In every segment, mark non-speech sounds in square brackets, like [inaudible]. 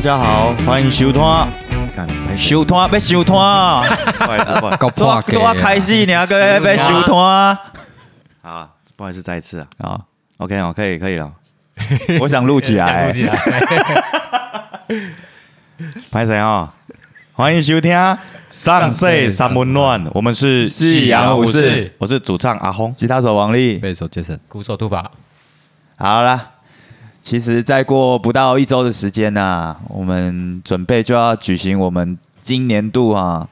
大家好，欢迎收听。看，收摊要收摊，[laughs] 不好意思，不好意思，都要开始，你要个要收摊好，不好意思，再一次啊。啊！OK 哦，可以，可以了。[laughs] 我想录起讲来录，起来，[laughs] 拍谁啊？欢迎收听《上岁三温暖》，我们是夕阳武士，我是主唱阿轰。吉他手王力。贝手 Jason，鼓手兔宝，好啦，其实再过不到一周的时间呐、我们准备就要举行我们今年度啊，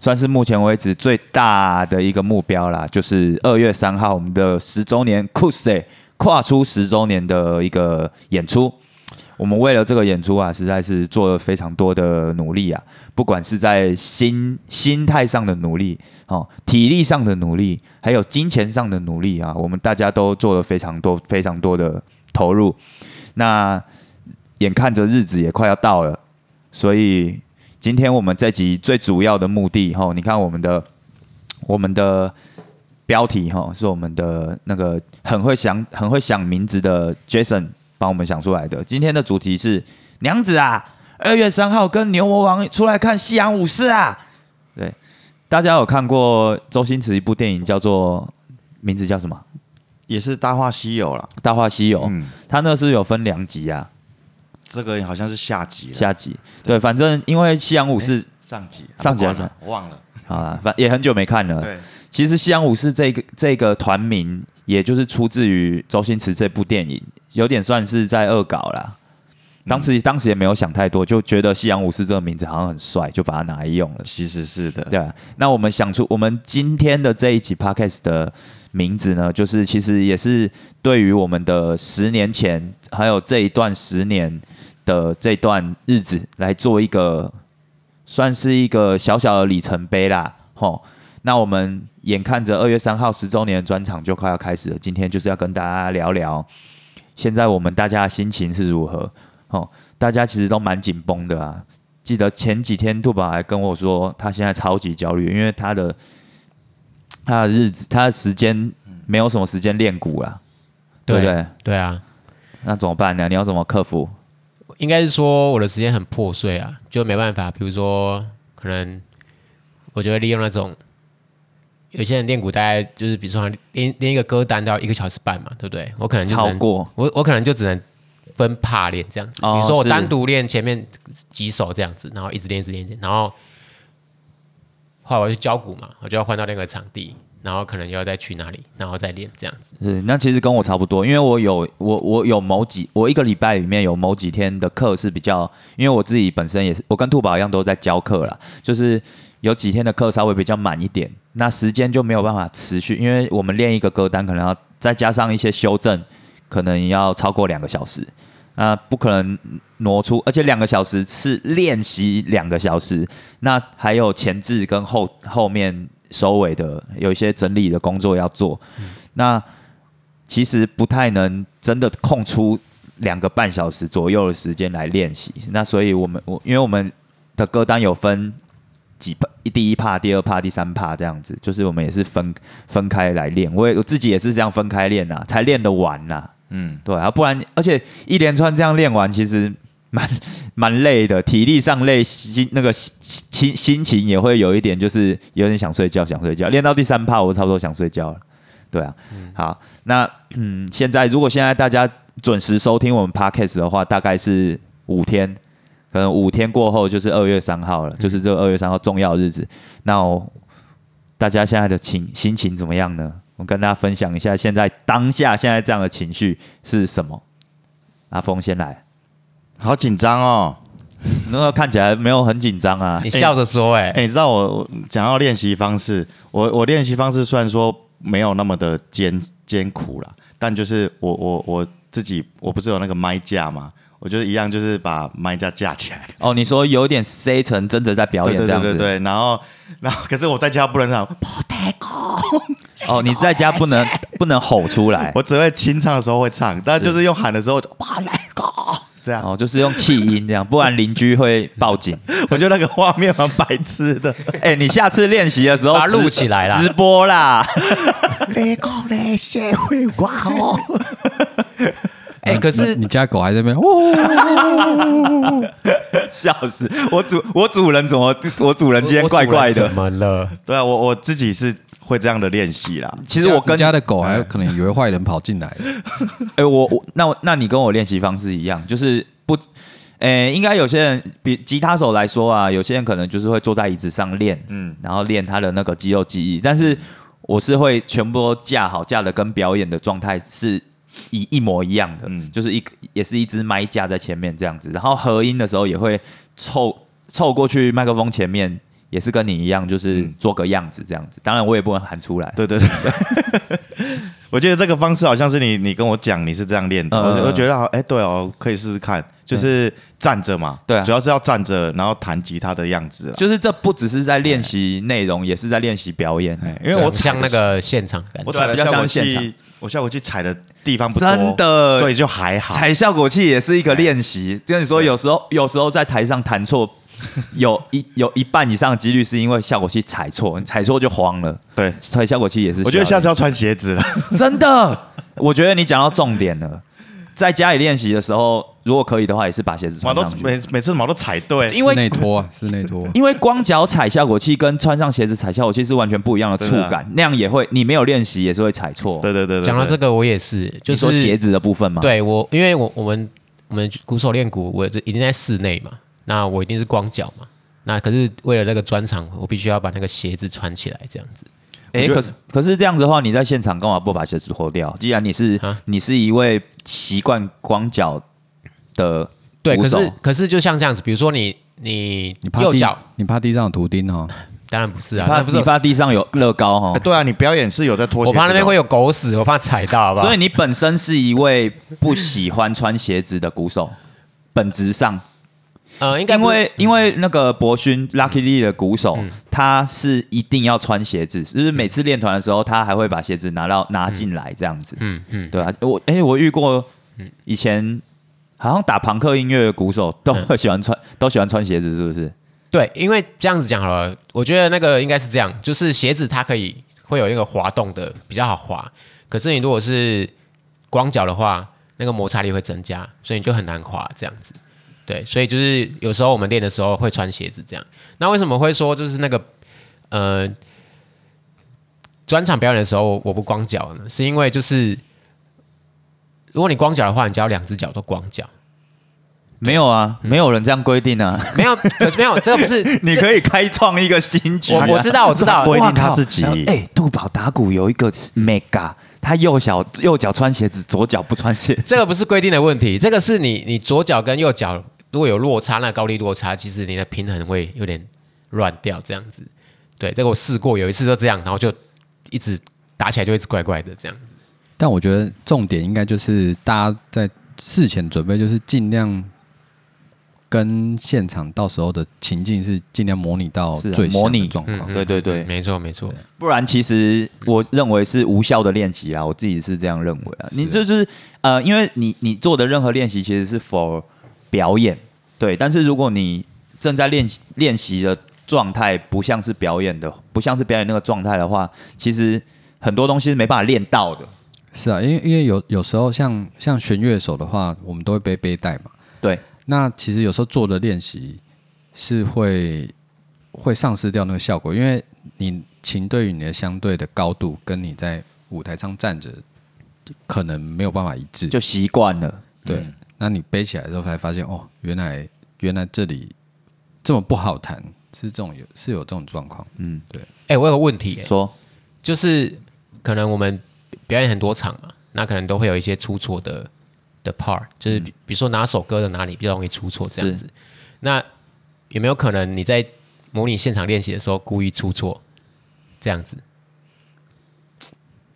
算是目前为止最大的一个目标啦，就是二月三号我们的十周年酷 s 跨出十周年的一个演出。我们为了这个演出啊，实在是做了非常多的努力啊，不管是在心心态上的努力，哦，体力上的努力，还有金钱上的努力啊，我们大家都做了非常多、非常多的投入。那眼看着日子也快要到了，所以今天我们这集最主要的目的，哈，你看我们的我们的标题哈，是我们的那个很会想很会想名字的 Jason 帮我们想出来的。今天的主题是娘子啊，二月三号跟牛魔王出来看夕阳武士啊。对，大家有看过周星驰一部电影叫做名字叫什么？也是《大话西游》啦。《大话西游》嗯，它那是有分两集啊，这个好像是下集了，下集。对，反正因为西洋武士上集，上集啊了我忘了。啊，反也很久没看了。对，其实西洋武士这个这个团名，也就是出自于周星驰这部电影，有点算是在恶搞啦。当时、当时也没有想太多，就觉得西洋武士这个名字好像很帅，就把它拿来用了。其实是的。对啊，那我们想出我们今天的这一集 podcast 的名字呢，就是其实也是对于我们的十年前还有这一段十年的这段日子来做一个算是一个小小的里程碑啦。吼，那我们眼看着二月三号十周年专场就快要开始了，今天就是要跟大家聊聊现在我们大家的心情是如何。哦，大家其实都蛮紧绷的啊。记得前几天兔宝还跟我说，他现在超级焦虑，因为他的他的日子，他的时间没有什么时间练鼓啊，对不对？对啊，那怎么办呢？你要怎么克服？应该是说我的时间很破碎啊，就没办法，比如说可能我就会利用那种。有些人练鼓大概就是，比如说练练一个歌单都要一个小时半嘛，对不对？我可能就只能超过我我可能就只能分帕练这样子，哦比如说我单独练前面几首这样子，然后一直练，一直练然后后来我去教鼓嘛，我就要换到另一个场地，然后可能又要再去哪里，然后再练这样子。是，那其实跟我差不多，因为我有我我有某几我一个礼拜里面有某几天的课是比较，因为我自己本身也是，我跟兔宝一样都在教课啦，就是有几天的课稍微比较满一点，那时间就没有办法持续，因为我们练一个歌单可能要再加上一些修正，可能要超过两个小时，那不可能挪出，而且两个小时是练习两个小时，那还有前置跟后后面收尾的有一些整理的工作要做，那其实不太能真的空出两个半小时左右的时间来练习。那所以我们我因为我们的歌单有分几，第一趴、第二趴、第三趴这样子，就是我们也是分分开来练。我也我自己也是这样分开练呐，才练得完呐。嗯，对啊，不然而且一连串这样练完，其实蛮 [laughs] 蛮累的，体力上累，心那个心心情也会有一点，就是有点想睡觉，想睡觉。练到第三趴，我差不多想睡觉了。对啊，好，那嗯，现在如果现在大家准时收听我们 podcast 的话，大概是五天，可能五天过后就是二月三号了，就是这个二月三号重要日子。那我大家现在的情心情怎么样呢？我跟大家分享一下，现在当下现在这样的情绪是什么？阿峰先来，好紧张哦。那个看起来没有很紧张啊 [laughs] 你，笑着说、欸，哎、你知道我我讲到练习方式，我我练习方式虽然说没有那么的艰艰苦啦，但就是我我我自己我不是有那个麦架吗？我觉得一样，就是把麦架架起来，哦，你说有点 C 成真的在表演对这样子，对对对，然后然后可是我在家不能唱，[laughs] 哦，你在家不能 [laughs] 不能吼出来，我只会清唱的时候会唱，但就是用喊的时候就哇来个这样，哦，就是用气音这样，不然邻居会报警。[laughs] 我觉得那个画面蛮白痴的。哎、你下次练习的时候把它录起来啦。直播啦。你讲你社会话哦，哎、可是你家狗还在那边，哦，[laughs] 笑死！我主我主人怎么我主人今天怪怪的怎？么了？对啊，我我自己是会这样的练习啦。其实我跟家的狗还可能以为坏人跑进来，[laughs] 哎、我我那我那你跟我练习方式一样，就是不，哎、应该有些人比吉他手来说啊，有些人可能就是会坐在椅子上练，嗯，然后练他的那个肌肉记忆，但是我是会全部都架好，架的跟表演的状态是一一模一样的，嗯就是一也是一支麦架在前面这样子，然后合音的时候也会凑凑过去麦克风前面。也是跟你一样，就是做个样子这样子。当然，我也不能喊出来。对对对，[laughs] 我记得这个方式好像是你你跟我讲你是这样练的，嗯我就我觉得好哎对哦，可以试试看，就是站着嘛，对啊主要是要站着，然后弹吉他的样子。就是这不只是在练习内容，也是在练习表演。哎因为我踩像那个现场感我踩的效果器，我效果器踩的地方不多，真的所以就还好。踩效果器也是一个练习。跟你说，有时候有时候在台上弹错，有一有一半以上的几率是因为效果器踩错，你踩错就慌了。对，踩效果器也是我觉得下次要穿鞋子了。真的，我觉得你讲到重点了。在家里练习的时候，如果可以的话，也是把鞋子毛都穿上去。每每次毛都踩对，因为内拖啊，室内拖。[laughs] 因为光脚踩效果器跟穿上鞋子踩效果器是完全不一样的触真的感，那样也会你没有练习也是会踩错。对对对对，讲到这个，我也是，就是说鞋子的部分嘛？，对我，因为我我们我们鼓手练鼓，我就一定在室内嘛，那我一定是光脚嘛。那可是为了那个专场，我必须要把那个鞋子穿起来，这样子。哎、我觉得可是可是这样子的话，你在现场干嘛不把鞋子脱掉？既然你是啊你是一位习惯光脚的对，鼓手。可是可是就像这样子，比如说你你你怕地右脚，你怕地上有图钉哦？当然不是啊，怕不是你怕地上有乐高哈哎，对啊，你表演是有在脱鞋我怕那边会有狗屎，我怕踩到，好不好？所以你本身是一位不喜欢穿鞋子的鼓手，本质上，呃，应该因为因为那个博勋 Lucky Lee 的鼓手，他是一定要穿鞋子，就是每次练团的时候，他还会把鞋子拿到拿进来这样子。嗯嗯，对啊，我哎、我遇过以前好像打朋克音乐的鼓手都会喜欢穿，都喜欢穿鞋子，是不是？对，因为这样子讲好了，我觉得那个应该是这样，就是鞋子它可以会有一个滑动的，比较好滑。可是你如果是光脚的话，那个摩擦力会增加，所以你就很难滑这样子。对，所以就是有时候我们练的时候会穿鞋子这样。那为什么会说就是那个呃专场表演的时候我不光脚呢？是因为就是如果你光脚的话，你就要两只脚都光脚。没有啊，没有人这样规定啊。没有，可是没有，[laughs] 这个不是你可以开创一个新局啊。我我知道我知道 [laughs] 规定他自己哎、杜宝打鼓有一个 mega，他右脚右脚穿鞋子，左脚不穿鞋子。这个不是规定的问题，这个是你你左脚跟右脚如果有落差，那高低落差，其实你的平衡会有点乱掉，这样子。对，这个我试过，有一次就这样，然后就一直打起来就一直怪怪的这样子。但我觉得重点应该就是大家在事前准备，就是尽量跟现场到时候的情境是尽量模拟到是啊最像模拟的状况。嗯对对对没错没错。不然，其实我认为是无效的练习啊，我自己是这样认为啊。你这就是呃，因为你你做的任何练习其实是 for 表演，对。但是如果你正在练习练习的状态不像是表演的，不像是表演那个状态的话，其实很多东西是没办法练到的。是啊，因为因为有有时候像像弦乐手的话，我们都会背背带嘛。对，那其实有时候做的练习是会会丧失掉那个效果，因为你琴对于你的相对的高度，跟你在舞台上站着可能没有办法一致。就习惯了。对，那你背起来之后才发现，哦，原来原来这里这么不好弹，是这种有是有这种状况。嗯，对哎、我有个问题、哎说就是可能我们表演很多场嘛，那可能都会有一些出错的的 part，就是比比如说哪首歌的哪里比较容易出错这样子。那有没有可能你在模拟现场练习的时候故意出错，这样子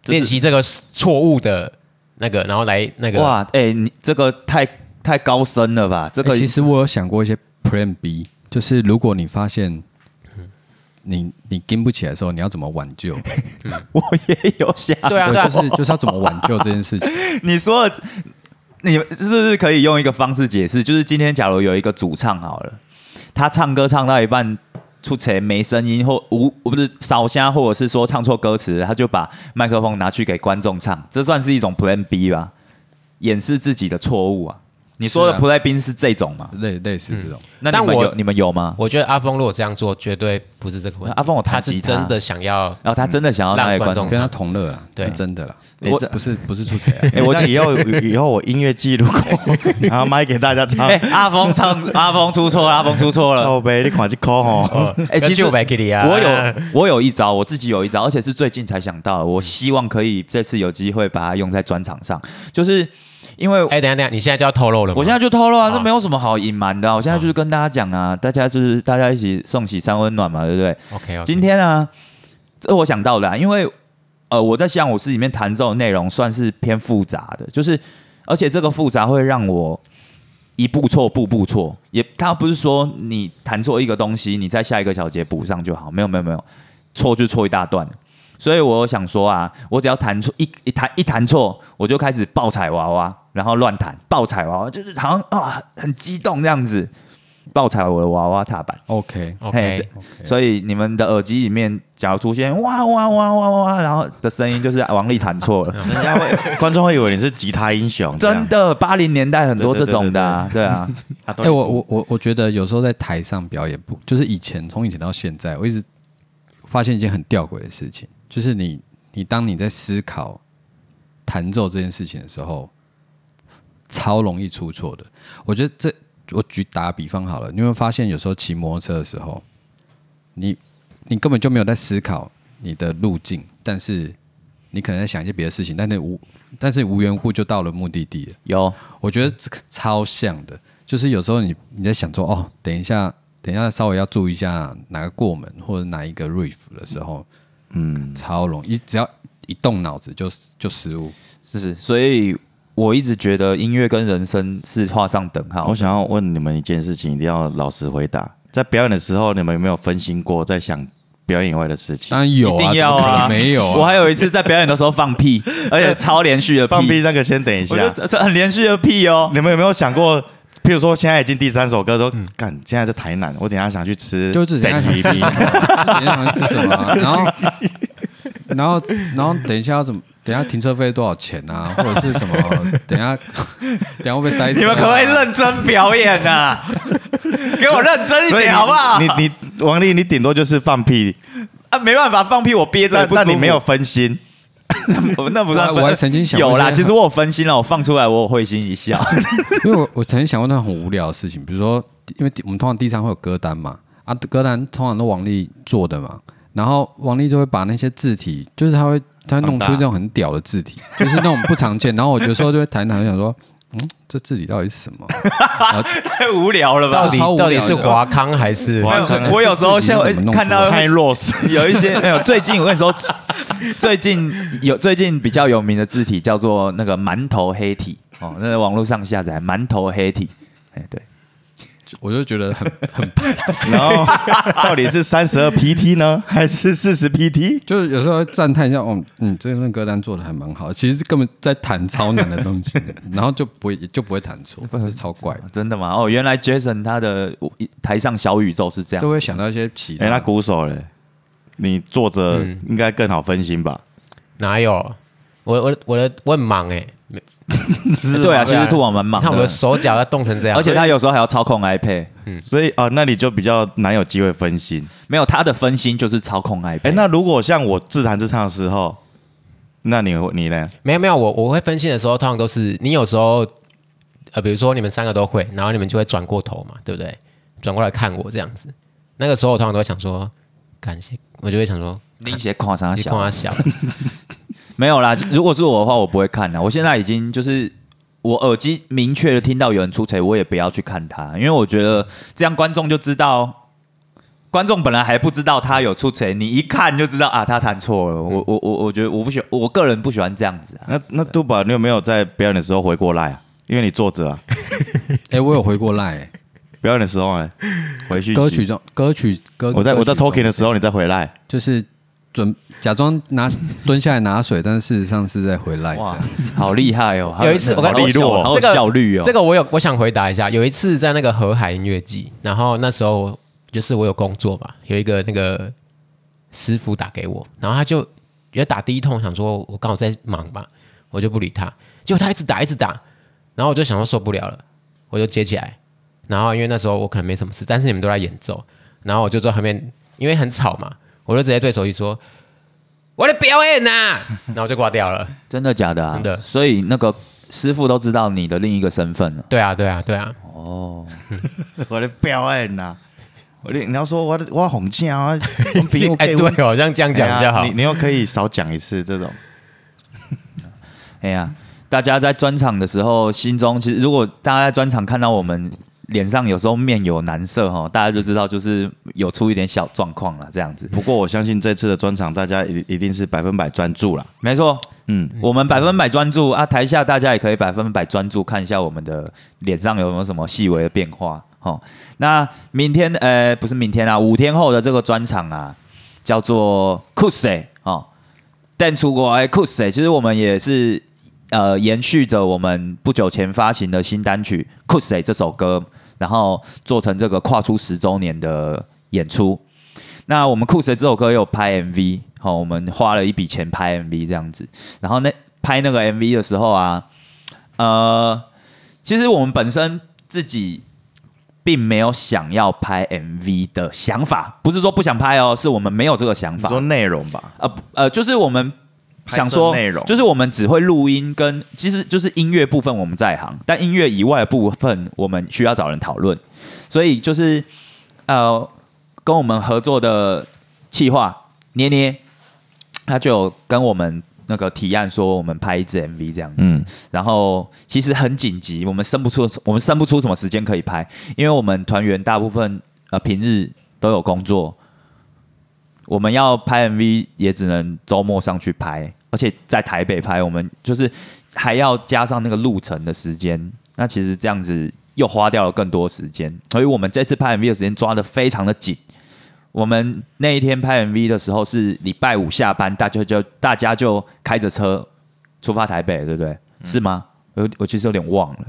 练习这个错误的那个，然后来那个哇，哎、你这个太太高深了吧？这个、欸其实我有想过一些 Plan B，就是如果你发现你你跟不起来的时候，你要怎么挽救？[laughs] 我也有想，对啊对啊，就是就是要怎么挽救这件事情。[laughs] 你说的，你是不是可以用一个方式解释？就是今天假如有一个主唱好了，他唱歌唱到一半出错没声音或无不是少瞎，或者是说唱错歌词，他就把麦克风拿去给观众唱，这算是一种 Plan B 吧？掩饰自己的错误啊。你说的是啊 play 兵是这种吗？类类似这种。那我那你们有你们有吗？我觉得阿峰如果这样做，绝对不是这个问题。阿峰我弹他是真的想要然后他真的想要让观众观众跟他同乐啦，对是真的啦，我不是不是出谁啊？[laughs] 哎，我以后 [laughs] 以后我音乐记录过，[laughs] 然后卖给大家唱哎。，阿峰唱，阿峰出错了，阿峰出错了。哦呗，你看这口吼，哎，其实我给你啊，我有我有一招，我自己有一招，而且是最近才想到的，我希望可以这次有机会把它用在专场上，就是因为哎，等下等下，你现在就要透露了吗？我现在就透露啊，好这没有什么好隐瞒的啊、我现在就是跟大家讲啊，大家就是大家一起送喜三温暖嘛，对不对？OK，今天呢，这我想到的、啊，因为呃，我在象舞室里面弹奏的内容算是偏复杂的，就是而且这个复杂会让我一步错步步错，也他不是说你弹错一个东西，你在下一个小节补上就好，没有没有没有，错就错一大段。所以我想说啊，我只要弹错一一弹一弹错，我就开始爆踩娃娃，然后乱弹爆踩娃娃，就是好像啊很激动这样子，爆踩我的娃娃踏板。OK，嘿 OK，这所以你们的耳机里面，假如出现哇哇哇哇哇，然后的声音就是王力弹错了，人家会 [laughs] 观众会以为你是吉他英雄，这样真的，八零年代很多这种的、啊，对啊，啊哎、我我我我觉得有时候在台上表演不，就是以前从以前到现在，我一直发现一件很吊诡的事情，就是你你当你在思考弹奏这件事情的时候，超容易出错的。我觉得这我举打个比方好了，你有没有发现有时候骑摩托车的时候，你你根本就没有在思考你的路径，但是你可能在想一些别的事情，但是无但是无缘无故就到了目的地了。有我觉得这个超像的，就是有时候你你在想说，哦，等一下，等一下稍微要注意一下哪个过门或者哪一个 riff 的时候，嗯，超容易，只要一动脑子就就失误。是是，所以我一直觉得音乐跟人生是画上等号我。想要问你们一件事情，一定要老实回答。在表演的时候，你们有没有分心过，在想表演以外的事情？当然有啊，一定要啊！能没有啊，我还有一次在表演的时候放屁，而且 [laughs] 超连续的放屁那个先等一下。这是很连续的屁哦。你们有没有想过，譬如说现在已经第三首歌都干，现在在台南，我等一下想去吃就是等一下想吃什么，就等一下想吃什么啊，然后然后然后等一下要怎么？等下停车费多少钱啊？[laughs] 或者是什么？等下 [laughs] 等下会不会塞车啊？你们可不可以认真表演啊？[laughs] 给我认真一点好不好？你你你王力，你顶多就是放屁，啊，没办法，放屁我憋着也但你没有分心。我那不算分。我还曾经想过有啦，其实我有分心了，我放出来我有会心一笑。因为我我曾经想过那种很无聊的事情，比如说，因为我们通常地上会有歌单嘛，啊，歌单通常都王力做的嘛，然后王力就会把那些字体，就是他会他会弄出这种很屌的字体，就是那种不常见，然后我有时候就会谈一谈，想说，嗯，这字体到底是什么？[laughs] 太无聊了吧？到？底到底是华康还是我有时候现在自己是怎么弄出来看到太弱势，有一些没有，最近我跟你说，最近有最近比较有名的字体叫做那个馒头黑体哦，那个网络上下载馒头黑体，哎对，我就觉得很 [laughs] 很白痴，然后到底是三十二 PT 呢，还是四十 PT？就是有时候赞叹一下，哦，嗯，这份歌单做的还蛮好，其实根本在弹超难的东西，[laughs] 然后就不会就不会弹错，是超怪的，真的吗？哦，原来 Jason 他的台上小宇宙是这样就，会想到一些其他哎，的。那鼓手嘞，你坐着嗯应该更好分心吧？哪有？我我我的我很忙 [laughs] 哎，对啊，其实兔网蛮忙你看我的的，手脚要冻成这样，而且他有时候还要操控 iPad，所以啊，那你就比较难有机会分心。没有他的分心就是操控 iPad。哎，那如果像我自弹自唱的时候，那你你呢？没有没有，我我会分心的时候，通常都是你有时候，呃，比如说你们三个都会，然后你们就会转过头嘛，对不对？转过来看我这样子，那个时候我通常都会想说，感谢，我就会想说，你写夸啥你小看他小，没有啦，[laughs] 如果是我的话，我不会看的。我现在已经就是我耳机明确的听到有人出锤，我也不要去看他，因为我觉得这样观众就知道。观众本来还不知道他有出锤，你一看就知道啊，他弹错了。我我我我觉得我不喜欢，我个人不喜欢这样子啊。那那杜宝，你有没有在表演的时候回过来啊？因为你坐着啊，[laughs] 哎、我有回过来、欸，表演的时候呢，回去歌曲中歌曲歌，我在我在歌曲中 talking 的时候，你再回来。就是准假装拿 [laughs] 蹲下来拿水，但是事实上是在回来哇。，好厉害哦！[laughs] 有一次我跟好利落，好有这个效率哦。这个我有我想回答一下。有一次在那个河海音乐季，然后那时候就是我有工作嘛，有一个那个师傅打给我，然后他就也打第一通，想说我刚好在忙吧，我就不理他。结果他一直打一直打，然后我就想说受不了了，我就接起来，然后因为那时候我可能没什么事，但是你们都在演奏，然后我就坐旁边，因为很吵嘛，我就直接对手机说：“我的表演呐、[laughs] 然后就挂掉了。真的假的啊？真的所以那个师傅都知道你的另一个身份了。对啊，对啊，对啊，哦 [laughs] 我的表演呐，你要说我的我红镜啊，比 [laughs] 我哎，对哦，这样这样讲比较好你。你又可以少讲一次这种，哎呀，大家在专场的时候，心中其实如果大家在专场看到我们脸上有时候面有难色哈，大家就知道就是有出一点小状况了，这样子。不过我相信这次的专场大家一一定是百分百专注啦。没错，嗯，我们百分百专注啊，台下大家也可以百分百专注，看一下我们的脸上有没有什么细微的变化。哦，那明天呃不是明天啊，五天后的这个专场啊，叫做酷谁哦，但出国哎酷谁，其实我们也是呃延续着我们不久前发行的新单曲《酷谁》这首歌，然后做成这个跨出十周年的演出。那我们酷谁这首歌也有拍 MV，好、我们花了一笔钱拍 MV 这样子。然后那拍那个 MV 的时候啊，呃，其实我们本身自己并没有想要拍 MV 的想法，不是说不想拍哦，是我们没有这个想法。说内容吧，呃不呃，就是我们想说内容。就是我们只会录音跟，其实就是音乐部分我们在行，但音乐以外的部分我们需要找人讨论，所以就是呃跟我们合作的企划捏捏，他就有跟我们那个提案说我们拍一支 MV 这样子，嗯，然后其实很紧急，我们生不出我们生不出什么时间可以拍，因为我们团员大部分呃平日都有工作，我们要拍 MV 也只能周末上去拍，而且在台北拍，我们就是还要加上那个路程的时间，那其实这样子又花掉了更多时间，所以我们这次拍 MV 的时间抓的非常的紧。我们那一天拍 MV 的时候是礼拜五下班，大家就大家就开着车出发台北，对不对？是吗？我我其实有点忘了。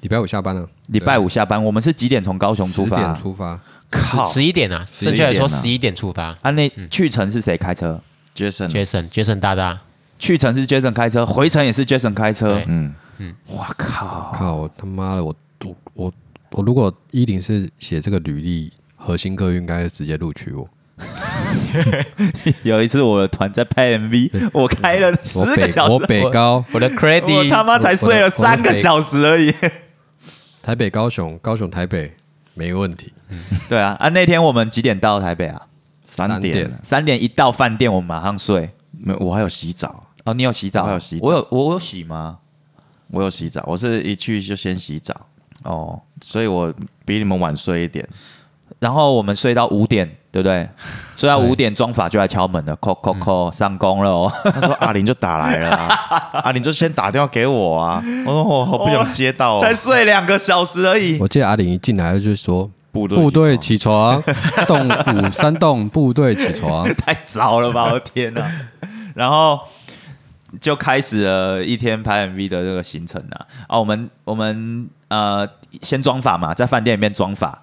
礼拜五下班了，礼拜五下班，我们是几点从高雄出十发？点出发，靠十一点啊，11正确来说十一点出发。啊，那去程是谁开车？，Jason，Jason，Jason 大大，去程是 Jason 开车，回程也是 Jason 开车嗯。嗯，我靠！靠我他妈的，我我我我如果一零是写这个履历，核心客应该直接录取我。[laughs] 有一次我的团在拍 MV，我开了十个小时，我北高我的 credit 我他妈才睡了三个小时而已。台北 [laughs] 高雄高雄台北没问题，对啊，啊那天我们几点到台北啊？三点，三点一到饭店，我们马上睡。没我还有洗澡，哦，你有洗澡？我还有洗澡我有我有洗吗？我有洗澡，我是一去就先洗澡，哦，所以我比你们晚睡一点。然后我们睡到五点，对不对？[laughs] 睡到五点，妆法就来敲门了，叩叩叩，上工了哦。那时候阿玲就打来了、啊，[laughs] 阿玲就先打电话给我啊，我说我好不想接到、哦，才睡两个小时而已。我记得阿玲一进来就说部队部队起床，动五三栋部队起床，[laughs] 太早了吧！我的天哪、然后就开始了一天拍 MV 的这个行程啊。啊，我们我们呃先装法嘛，在饭店里面装法，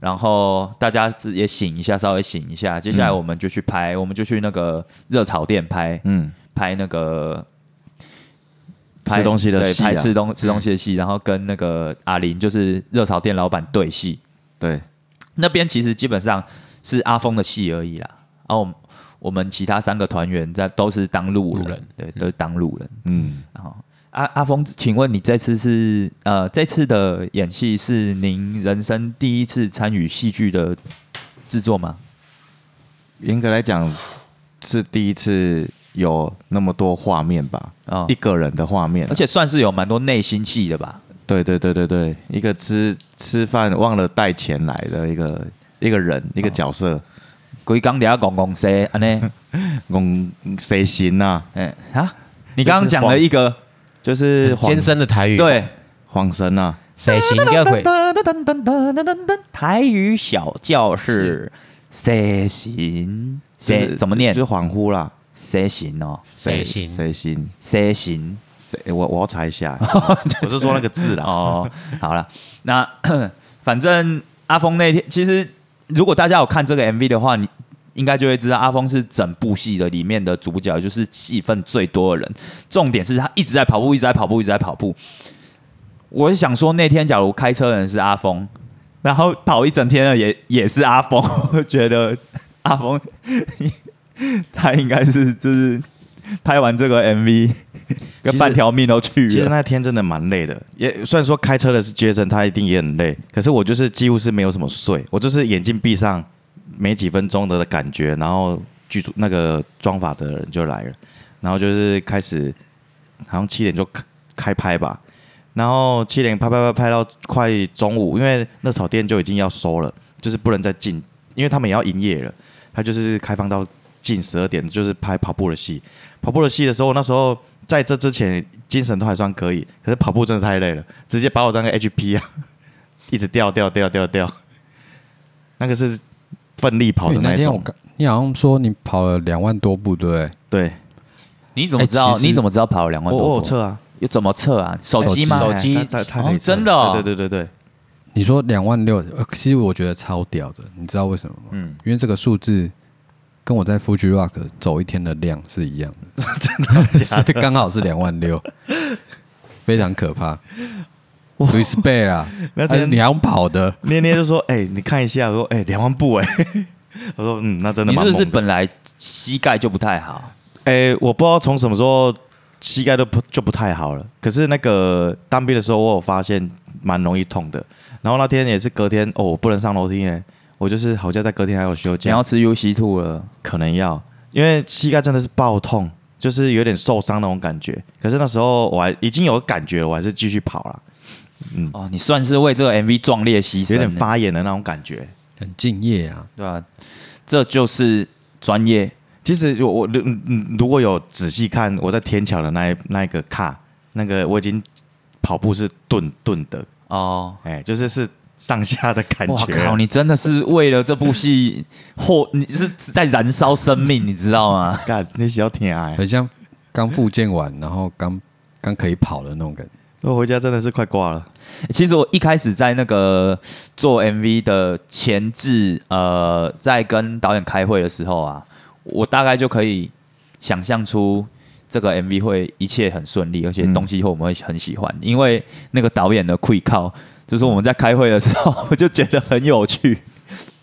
然后大家也醒一下，稍微醒一下。接下来我们就去拍，我们就去那个热炒店拍嗯，拍那个。吃东西的对，戏啊拍吃东吃东西的戏，然后跟那个阿林就是热炒店老板对戏，对，那边其实基本上是阿峰的戏而已啦。然后我们我们其他三个团员在都是当路人，对，都是当路人。嗯，然后阿阿峰，请问你这次是呃这次的演戏是您人生第一次参与戏剧的制作吗？严格来讲是第一次有那么多画面吧，哦。一个人的画面啊，而且算是有蛮多内心戏的吧？对对对对对，一个吃吃饭忘了带钱来的一个一个人一个角色，规刚底下公公说安呢？公谁行呐？哎啊，你刚刚讲了一个就是黄艰深的台语，，对。黄生啊，谁行个会？台语小教室，谁行？谁就是怎么念就？是恍惚啦，谁行哦？谁行谁行？谁行？谁？我我要查一下，[laughs] 我是说那个字啦。[laughs] 哦，好了，那 [clears throat] 反正阿峰那天，其实如果大家有看这个 MV 的话，你应该就会知道阿峰是整部戏的里面的主角，就是戏份最多的人。重点是他一直在跑步，一直在跑步，一直在跑步。我是想说，那天假如开车的人是阿峰，然后跑一整天的也也是阿峰，我觉得阿峰 [laughs] 他应该是就是 [laughs] 拍完这个 MV，[laughs] 跟半条命都去了其实。那天真的蛮累的，也虽然说开车的是杰森，他一定也很累，可是我就是几乎是没有什么睡，我就是眼睛闭上没几分钟的感觉，然后剧组那个妆法的人就来了，然后就是开始好像七点就开开拍吧，然后七点拍拍拍拍到快中午，因为热炒店就已经要收了，就是不能再进，因为他们也要营业了，他就是开放到近十二点，就是拍跑步的戏。跑步的戏的时候，那时候在这之前精神都还算可以，可是跑步真的太累了，直接把我当个 HP 啊 [laughs] 一直掉掉掉掉掉，那个是奋力跑的那种。你好像说你跑了两万多步，对不对？对，你怎么知道？你怎么知道跑了两万我多步？我有测啊，又怎么测啊？手机吗？手机真的哦对对对对对，你说两万六，呃其实我觉得超屌的，你知道为什么吗？嗯，因为这个数字跟我在 Fuji Rock 走一天的量是一样的，[laughs] 真的是刚好是两万六，非常可怕。respect 啊，那天但是你还用跑的，捏捏就说：“哎、你看一下。”我说：“哎、两万步哎、[laughs] 我说：“嗯，那真的你是不。是本来膝盖就不太好？哎、我不知道从什么时候膝盖都不就不太好了。可是那个当兵的时候，我有发现蛮容易痛的。然后那天也是隔天哦，我不能上楼梯呢，我就是好像在隔天还有休假你要，吃 UC two 了。可能要，因为膝盖真的是爆痛，就是有点受伤那种感觉。可是那时候我还已经有感觉了，我还是继续跑了，嗯哦，你算是为这个 MV 壮烈牺牲，有点，发炎的那种感觉。很敬业啊。对吧、这就是专业。其实我我嗯嗯如果有仔细看我在天桥的那一那一个卡，那个我已经跑步是顿顿的，哦，哎，就是是上下的感哇觉。靠！你真的是为了这部戏，[laughs] 或你是在燃烧生命，你知道吗？干，你小天啊！很像刚复健完，然后刚刚可以跑的那种感觉。我回家真的是快挂了。其实我一开始在那个做 MV 的前置，呃，在跟导演开会的时候啊，我大概就可以想象出这个 MV 会一切很顺利，而且嗯东西会我们会很喜欢，因为那个导演的 quick call，就是我们在开会的时候，[laughs] 我就觉得很有趣。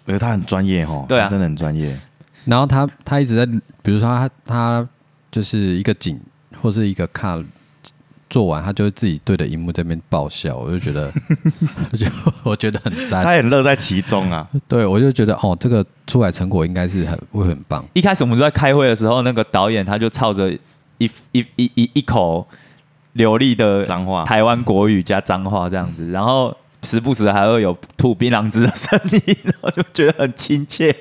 我觉得他很专业哦，对啊他真的很专业。然后他他一直在，比如说他他就是一个景或是一个卡做完，他就会自己对着荧幕这边爆笑，我就觉得，[laughs] 我就我觉得很赞他也。很乐在其中啊。对，我就觉得哦，这个出来成果应该是很会很棒。一开始我们在开会的时候，那个导演他就操着一一一一一口流利的脏话台湾国语加脏话这样子，然后时不时还会有吐槟榔汁的声音，然后就觉得很亲切。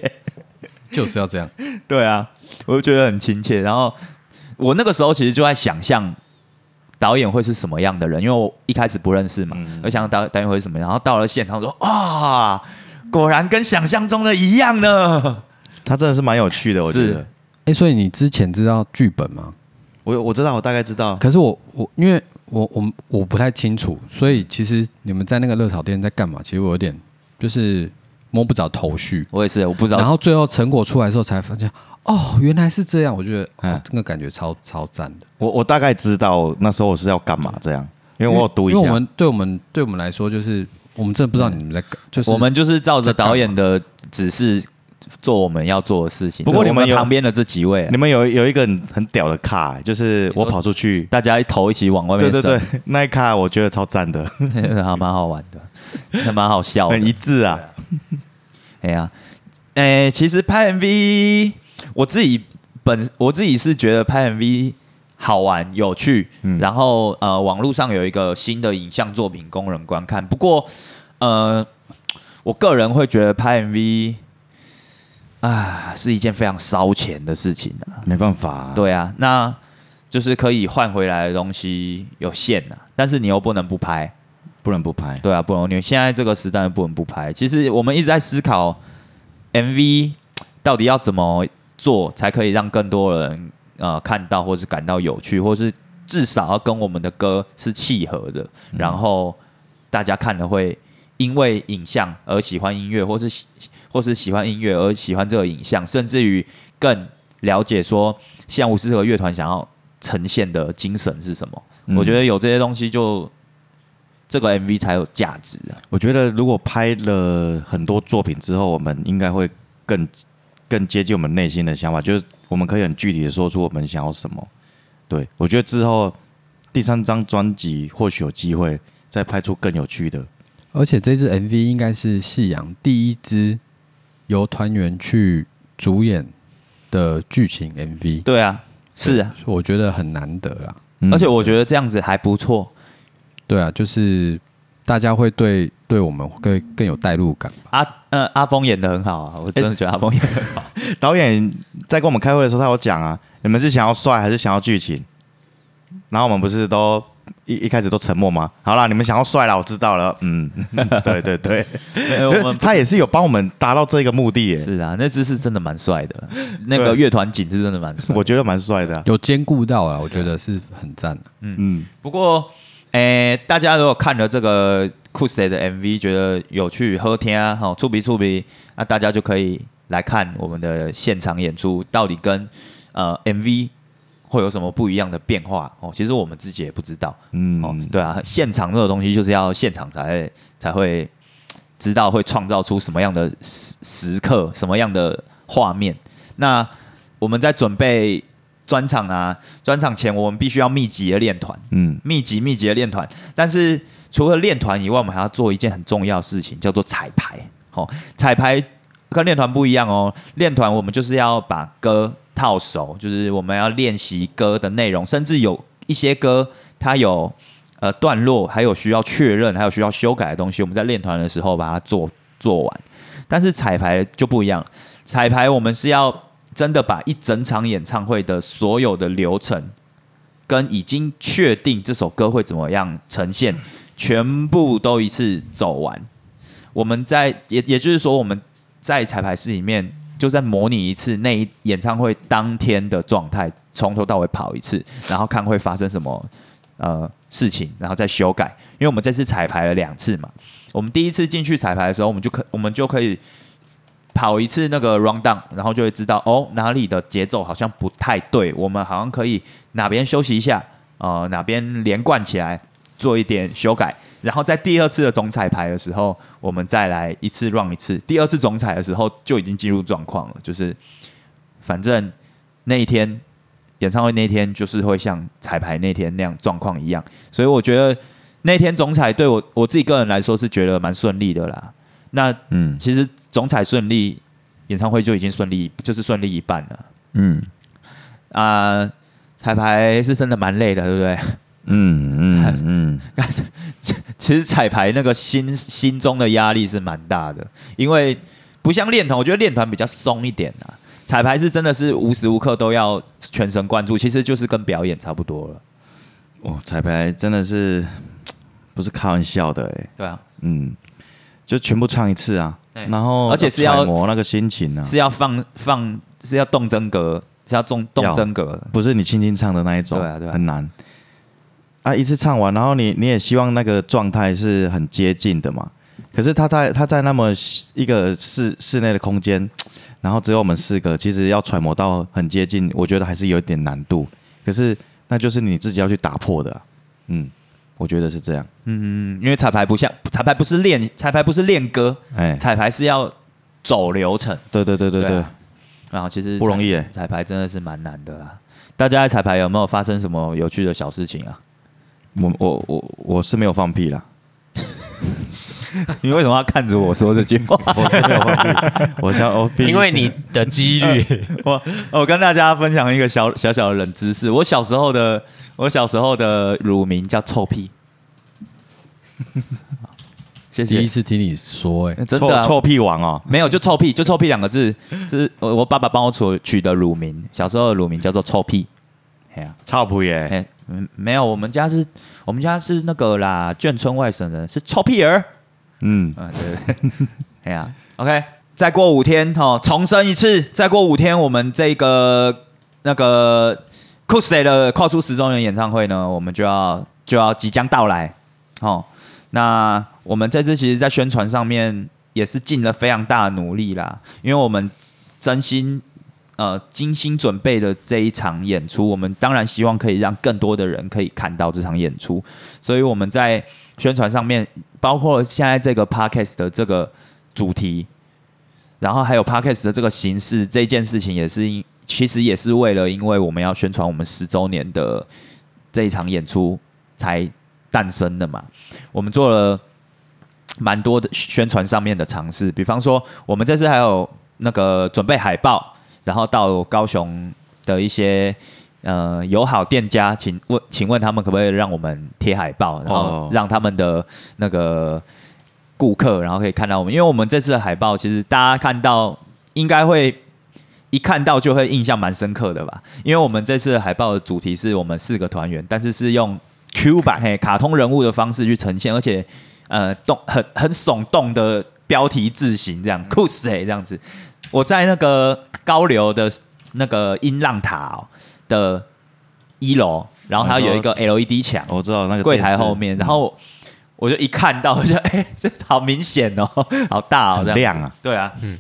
就是要这样，对啊，我就觉得很亲切。然后我那个时候其实就在想象导演会是什么样的人，因为我一开始不认识嘛，嗯我想导导演会是什么样。然后到了现场说啊，果然跟想象中的一样呢。他真的是蛮有趣的，我觉得。哎，所以你之前知道剧本吗？我我知道，我大概知道。可是我我因为我我我不太清楚，所以其实你们在那个热炒店在干嘛？其实我有点就是摸不着头绪。我也是，我不知道。然后最后成果出来的时候才发现，哦，原来是这样。我觉得，哦嗯，这个感觉超超赞的。我我大概知道那时候我是要干嘛这样，因为我有读一下。因为我们对我们对我们来说，就是我们真的不知道你们在干，就是我们就是照着导演的指示做我们要做的事情。不过你们旁边的这几位啊、你们有有一个很很屌的卡，就是我跑出去，大家一头一起往外面对对，对，那一卡我觉得超赞的，[laughs] 还蛮好玩的，还蛮好笑的。很一致啊。哎呀，哎，其实拍 MV，我自己本我自己是觉得拍 MV 好玩有趣，嗯然后呃，网络上有一个新的影像作品供人观看。不过呃，我个人会觉得拍 MV 啊是一件非常烧钱的事情啊。没办法、，对啊，那就是可以换回来的东西有限啊，但是你又不能不拍。不能不拍。对啊，不能，你现在这个时代不能不拍。其实我们一直在思考 MV 到底要怎么做才可以让更多人呃看到，或是感到有趣，或是至少要跟我们的歌是契合的，然后大家看了会因为影像而喜欢音乐，或是喜或是喜欢音乐而喜欢这个影像，甚至于更了解说像五十这个乐团想要呈现的精神是什么。嗯我觉得有这些东西就这个 MV 才有价值啊。我觉得如果拍了很多作品之后，我们应该会更更接近我们内心的想法，就是我们可以很具体的说出我们想要什么。对我觉得之后第三张专辑或许有机会再拍出更有趣的。而且这支 MV 应该是夕阳第一支由团员去主演的剧情 MV，对啊，是啊，我觉得很难得啦。嗯而且我觉得这样子还不错。对啊，就是大家会对对我们更更有代入感吧。阿呃阿峰演的很好啊，我真的觉得阿峰演的很好。[laughs] 导演在跟我们开会的时候，他有讲啊，你们是想要帅还是想要剧情？然后我们不是都一一开始都沉默吗？好啦，你们想要帅啦，我知道了。嗯，对 [laughs] 对对，我们他也是有帮我们达到这个目的耶，是啊，那只是真的蛮帅的，[laughs] 那个乐团景是真的蛮帅。我觉得蛮帅的啊、有兼顾到啊，我觉得是很赞的。嗯嗯，不过，诶、大家如果看了这个酷谁的 MV，觉得有趣、好听啊，好触鼻触鼻，那大家就可以来看我们的现场演出，到底跟呃 MV 会有什么不一样的变化哦。其实我们自己也不知道，嗯哦，对啊，现场这种东西就是要现场才会才会知道会创造出什么样的时时刻，什么样的画面。那我们在准备专场啊，专场前我们必须要密集的练团，嗯，密集密集的练团。但是除了练团以外，我们还要做一件很重要的事情，叫做彩排。哦，彩排跟练团不一样哦，练团我们就是要把歌套熟，就是我们要练习歌的内容，甚至有一些歌它有呃段落，还有需要确认，还有需要修改的东西，我们在练团的时候把它做做完。但是彩排就不一样，彩排我们是要真的把一整场演唱会的所有的流程，跟已经确定这首歌会怎么样呈现，全部都一次走完。我们在也也就是说，我们在彩排室里面就在模拟一次那一演唱会当天的状态，从头到尾跑一次，然后看会发生什么呃事情，然后再修改。因为我们这次彩排了两次嘛，我们第一次进去彩排的时候，我们就可我们就可以跑一次那个 round down，然后就会知道哦哪里的节奏好像不太对，我们好像可以哪边休息一下，呃哪边连贯起来做一点修改，然后在第二次的总彩排的时候，我们再来一次 run 一次。第二次总彩的时候就已经进入状况了，就是反正那一天演唱会那天就是会像彩排那天那样状况一样，所以我觉得那天总彩对我我自己个人来说是觉得蛮顺利的啦。那嗯其实总彩顺利，演唱会就已经顺利，就是顺利一半了嗯啊、彩排是真的蛮累的，对不对？嗯嗯嗯，[laughs] [laughs] 其实彩排那个心心中的压力是蛮大的，因为不像练团，我觉得练团比较松一点啊。彩排是真的是无时无刻都要全神贯注，其实就是跟表演差不多了。哦，彩排真的是不是开玩笑的哎，对啊，嗯，就全部唱一次啊，对。然后而且是要磨那个心情啊，是要放放是要动真格，是要动动真格。不是你轻轻唱的那一种，对啊对啊。很难。啊，一次唱完，然后你你也希望那个状态是很接近的嘛。可是他在他在那么一个室室内的空间，然后只有我们四个，其实要揣摩到很接近，我觉得还是有一点难度。可是那就是你自己要去打破的啊、嗯，我觉得是这样。嗯，因为彩排不像彩排不是练彩排不是练歌，哎，彩排是要走流程。对对对对对，然后其实不容易耶彩排真的是蛮难的啦。大家在彩排有没有发生什么有趣的小事情啊？我我我我是没有放屁啦，[laughs] 你为什么要看着我说这句话？我是没有放屁，我想我毕竟因为你的几率，[laughs] 我我跟大家分享一个小小小的冷知识。我小时候的我小时候的乳名叫臭屁。[laughs] 谢谢第一。次听你说、哎，真的啊、臭臭屁王哦，没有就臭屁，就臭屁两个字，这是我我爸爸帮我取取的乳名，小时候的乳名叫做臭屁。哎呀、臭屁耶，哎、嗯，没有，我们家是，我们家是那个啦，眷村外省人，是臭屁儿。嗯，嗯，对对对，[laughs] 哎呀，OK，再过五天哦，重申一次，再过五天，我们这个那个 c o s e 的跨出十周年演唱会呢，我们就要就要即将到来哦。那我们这次其实，在宣传上面也是尽了非常大的努力啦，因为我们真心呃精心准备的这一场演出，我们当然希望可以让更多的人可以看到这场演出，所以我们在宣传上面，包括现在这个 podcast 的这个主题，然后还有 podcast 的这个形式，这件事情也是因其实也是为了，因为我们要宣传我们十周年的这一场演出才诞生的嘛。我们做了蛮多的宣传上面的尝试，比方说我们这次还有那个准备海报，然后到高雄的一些呃友好店家，请问请问他们可不可以让我们贴海报，然后哦让他们的那个顾客，然后可以看到我们，因为我们这次的海报其实大家看到应该会。一看到就会印象蛮深刻的吧，因为我们这次的海报的主题是我们四个团员，但是是用 Q 版 [laughs] 嘿卡通人物的方式去呈现，而且呃动很很耸动的标题字型这样酷死哎这样子。我在那个高流的那个音浪塔、哦、的一楼，然后它有一个 LED 墙，我知道那个柜台后面，然后我就一看到，我就 [laughs] 哎、这好明显哦，[laughs] 好大哦，这样。亮啊，对啊，嗯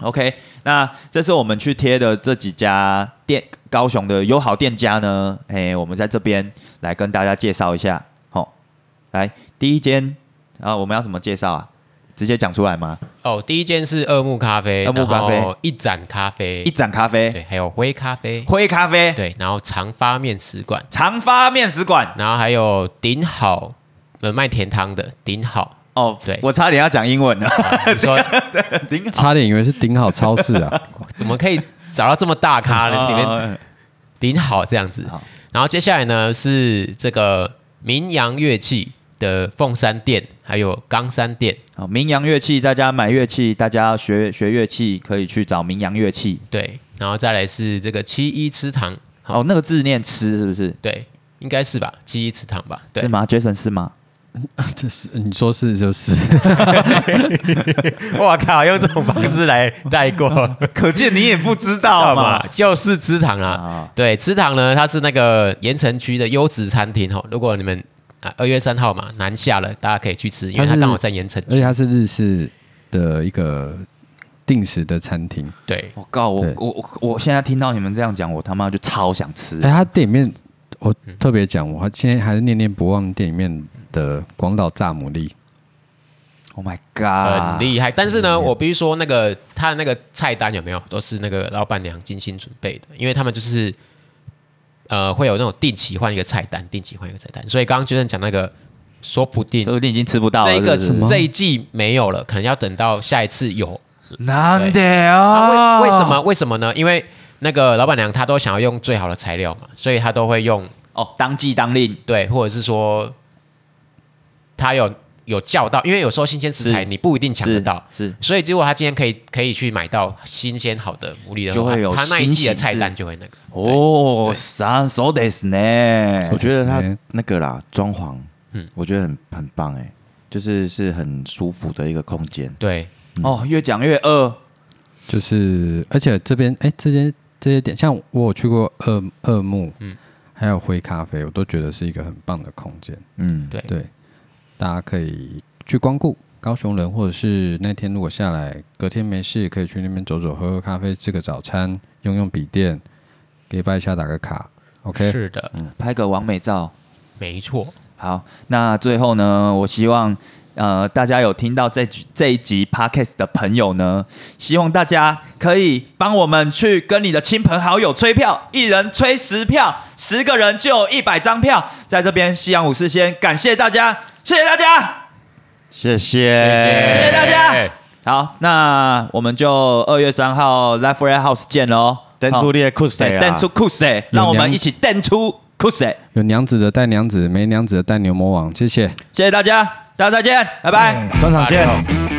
，OK，那这是我们去贴的这几家店，高雄的友好店家呢，哎、我们在这边来跟大家介绍一下。好、来第一间，啊我们要怎么介绍啊？直接讲出来吗？哦，第一间是二木咖啡，二木咖啡。一盏咖啡。一，盏咖啡，对，还有灰咖啡，灰咖啡，对，然后长发面食馆，长发面食馆。然后还有顶好，呃，卖甜汤的顶好，哦，对。我差点要讲英文了。你 [laughs] 说顶好。差点以为是顶好超市啊，[laughs] 怎么可以找到这么大咖？呢？[laughs] 里面哦顶好这样子。好。然后接下来呢是这个民扬乐器的凤山店，还有冈山店，好，民扬乐器，大家买乐器，大家学学乐器，可以去找民扬乐器。对，然后再来是这个七一吃堂，好哦，那个字念吃是不是？对，应该是吧，七一吃堂吧，对是，吗？Jason 是吗？[laughs] 这是你说是就是，[laughs] 我靠，用这种方式来带过，[laughs] 可见你也不知知道嘛，就是吃堂啊。啊，对，吃堂呢，它是那个盐城区的优质餐厅哦。如果你们啊二月三号嘛南下了，大家可以去吃，因为它刚好在盐城。而且它是日式的一个定时的餐厅。对，我告我我我我现在听到你们这样讲，我他妈就超想吃哎，。它店里面我特别讲，我现在还是念念不忘店里面的广岛炸牡蛎。Oh my god，很厉害。但是呢，我必须说，那个他的那个菜单有没有都是那个老板娘精心准备的，因为他们就是呃会有那种定期换一个菜单，定期换一个菜单。所以刚刚 Jason 讲那个说不定说不定已经吃不到了。这个是不是么这一季没有了，可能要等到下一次有。难得啊啊？为为什么？？为什么呢？因为那个老板娘她都想要用最好的材料嘛，所以她都会用哦，当季当令对，或者是说她有有叫到，因为有时候新鲜食材你不一定抢得是到。是所以，如果他今天可以可以去买到新鲜好的牡蛎的话，就会有他那一季的菜单就会那个。哦，对三 so this 呢？我觉得它嗯那个啦装潢，嗯嗯，我觉得很很棒哎，就是是很舒服的一个空间。对，哦，越讲越饿。就是，而且这边哎，这些这些点，像我有去过二二木，嗯嗯，还有灰咖啡，我都觉得是一个很棒的空间。嗯，对对，大家可以去光顾。高雄人，或者是那天如果下来，隔天没事，可以去那边走走，喝喝咖啡，吃个早餐，用用笔电，给拜一下打个卡。OK，是的，拍个完美照。没错。好，那最后呢，我希望呃大家有听到这集这一集 podcast 的朋友呢，希望大家可以帮我们去跟你的亲朋好友催票，一人催十票，十个人就有一百张票。在这边，夕阳武士先感谢大家，谢谢大家。谢谢，谢谢谢大家好，那我们就二月三号 Live Free House 见喽！登出列酷谁啊？登出酷谁，让我们一起登出酷谁。有娘子的带娘子，没娘子的带牛魔王，谢谢。谢谢大家，大家再见，拜拜。专场见。